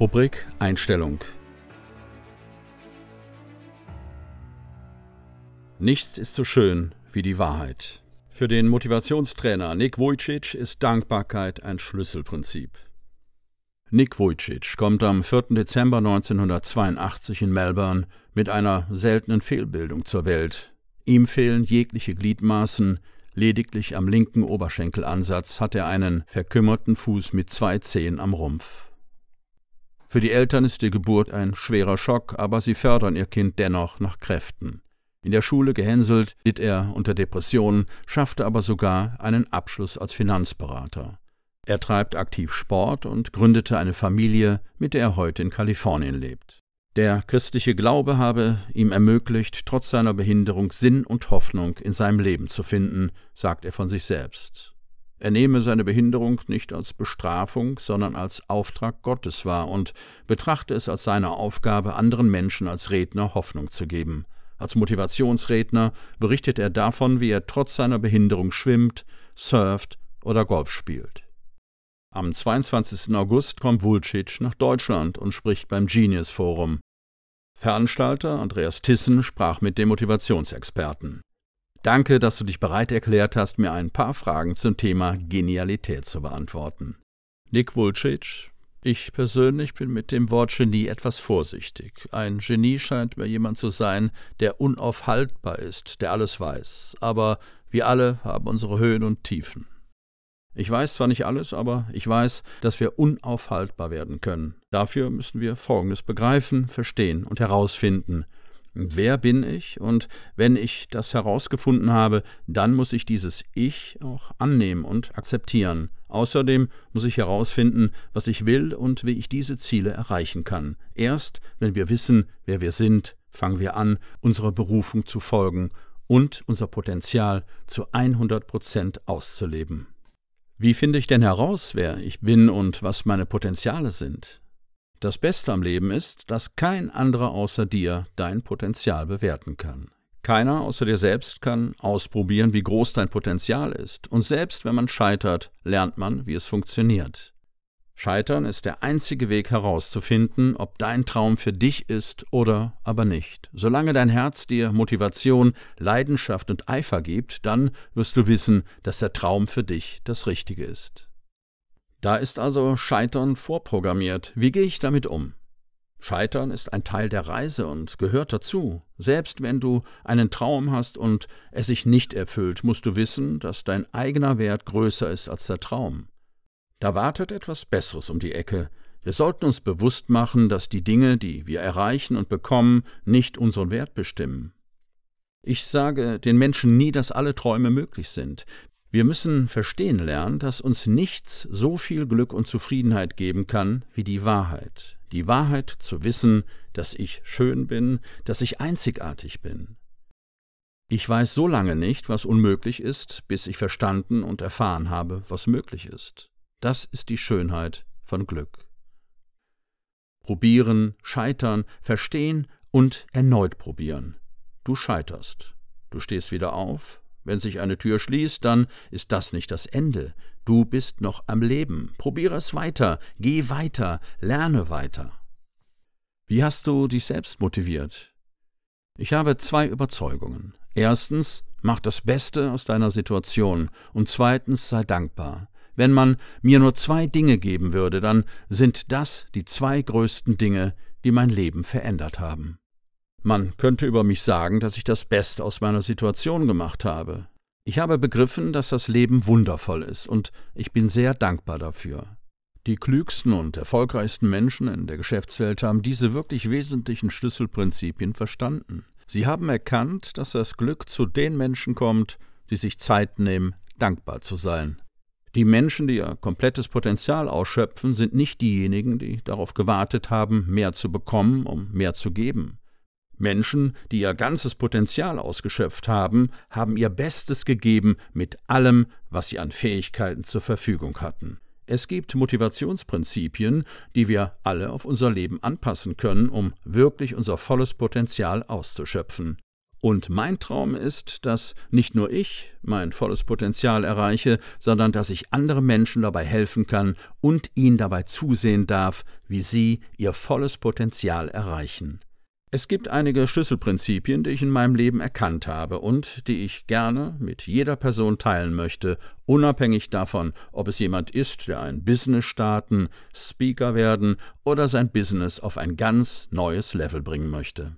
Rubrik Einstellung. Nichts ist so schön wie die Wahrheit. Für den Motivationstrainer Nick Vujicic ist Dankbarkeit ein Schlüsselprinzip. Nick Vujicic kommt am 4. Dezember 1982 in Melbourne mit einer seltenen Fehlbildung zur Welt. Ihm fehlen jegliche Gliedmaßen, lediglich am linken Oberschenkelansatz hat er einen verkümmerten Fuß mit zwei Zehen am Rumpf. Für die Eltern ist die Geburt ein schwerer Schock, aber sie fördern ihr Kind dennoch nach Kräften. In der Schule gehänselt, litt er unter Depressionen, schaffte aber sogar einen Abschluss als Finanzberater. Er treibt aktiv Sport und gründete eine Familie, mit der er heute in Kalifornien lebt. Der christliche Glaube habe ihm ermöglicht, trotz seiner Behinderung Sinn und Hoffnung in seinem Leben zu finden, sagt er von sich selbst. Er nehme seine Behinderung nicht als Bestrafung, sondern als Auftrag Gottes wahr und betrachte es als seine Aufgabe, anderen Menschen als Redner Hoffnung zu geben. Als Motivationsredner berichtet er davon, wie er trotz seiner Behinderung schwimmt, surft oder Golf spielt. Am 22. August kommt Vulcic nach Deutschland und spricht beim Genius Forum. Veranstalter Andreas Tissen sprach mit dem Motivationsexperten. Danke, dass du dich bereit erklärt hast, mir ein paar Fragen zum Thema Genialität zu beantworten. Nick Vulcic, ich persönlich bin mit dem Wort Genie etwas vorsichtig. Ein Genie scheint mir jemand zu sein, der unaufhaltbar ist, der alles weiß. Aber wir alle haben unsere Höhen und Tiefen. Ich weiß zwar nicht alles, aber ich weiß, dass wir unaufhaltbar werden können. Dafür müssen wir Folgendes begreifen, verstehen und herausfinden. Wer bin ich? Und wenn ich das herausgefunden habe, dann muss ich dieses Ich auch annehmen und akzeptieren. Außerdem muss ich herausfinden, was ich will und wie ich diese Ziele erreichen kann. Erst wenn wir wissen, wer wir sind, fangen wir an, unserer Berufung zu folgen und unser Potenzial zu 100 Prozent auszuleben. Wie finde ich denn heraus, wer ich bin und was meine Potenziale sind? Das Beste am Leben ist, dass kein anderer außer dir dein Potenzial bewerten kann. Keiner außer dir selbst kann ausprobieren, wie groß dein Potenzial ist, und selbst wenn man scheitert, lernt man, wie es funktioniert. Scheitern ist der einzige Weg herauszufinden, ob dein Traum für dich ist oder aber nicht. Solange dein Herz dir Motivation, Leidenschaft und Eifer gibt, dann wirst du wissen, dass der Traum für dich das Richtige ist. Da ist also Scheitern vorprogrammiert. Wie gehe ich damit um? Scheitern ist ein Teil der Reise und gehört dazu. Selbst wenn du einen Traum hast und es sich nicht erfüllt, musst du wissen, dass dein eigener Wert größer ist als der Traum. Da wartet etwas Besseres um die Ecke. Wir sollten uns bewusst machen, dass die Dinge, die wir erreichen und bekommen, nicht unseren Wert bestimmen. Ich sage den Menschen nie, dass alle Träume möglich sind. Wir müssen verstehen lernen, dass uns nichts so viel Glück und Zufriedenheit geben kann wie die Wahrheit. Die Wahrheit zu wissen, dass ich schön bin, dass ich einzigartig bin. Ich weiß so lange nicht, was unmöglich ist, bis ich verstanden und erfahren habe, was möglich ist. Das ist die Schönheit von Glück. Probieren, scheitern, verstehen und erneut probieren. Du scheiterst. Du stehst wieder auf. Wenn sich eine Tür schließt, dann ist das nicht das Ende. Du bist noch am Leben. Probiere es weiter. Geh weiter. Lerne weiter. Wie hast du dich selbst motiviert? Ich habe zwei Überzeugungen. Erstens, mach das Beste aus deiner Situation und zweitens sei dankbar. Wenn man mir nur zwei Dinge geben würde, dann sind das die zwei größten Dinge, die mein Leben verändert haben. Man könnte über mich sagen, dass ich das Beste aus meiner Situation gemacht habe. Ich habe begriffen, dass das Leben wundervoll ist, und ich bin sehr dankbar dafür. Die klügsten und erfolgreichsten Menschen in der Geschäftswelt haben diese wirklich wesentlichen Schlüsselprinzipien verstanden. Sie haben erkannt, dass das Glück zu den Menschen kommt, die sich Zeit nehmen, dankbar zu sein. Die Menschen, die ihr komplettes Potenzial ausschöpfen, sind nicht diejenigen, die darauf gewartet haben, mehr zu bekommen, um mehr zu geben. Menschen, die ihr ganzes Potenzial ausgeschöpft haben, haben ihr Bestes gegeben mit allem, was sie an Fähigkeiten zur Verfügung hatten. Es gibt Motivationsprinzipien, die wir alle auf unser Leben anpassen können, um wirklich unser volles Potenzial auszuschöpfen. Und mein Traum ist, dass nicht nur ich mein volles Potenzial erreiche, sondern dass ich andere Menschen dabei helfen kann und ihnen dabei zusehen darf, wie sie ihr volles Potenzial erreichen. Es gibt einige Schlüsselprinzipien, die ich in meinem Leben erkannt habe und die ich gerne mit jeder Person teilen möchte, unabhängig davon, ob es jemand ist, der ein Business starten, Speaker werden oder sein Business auf ein ganz neues Level bringen möchte.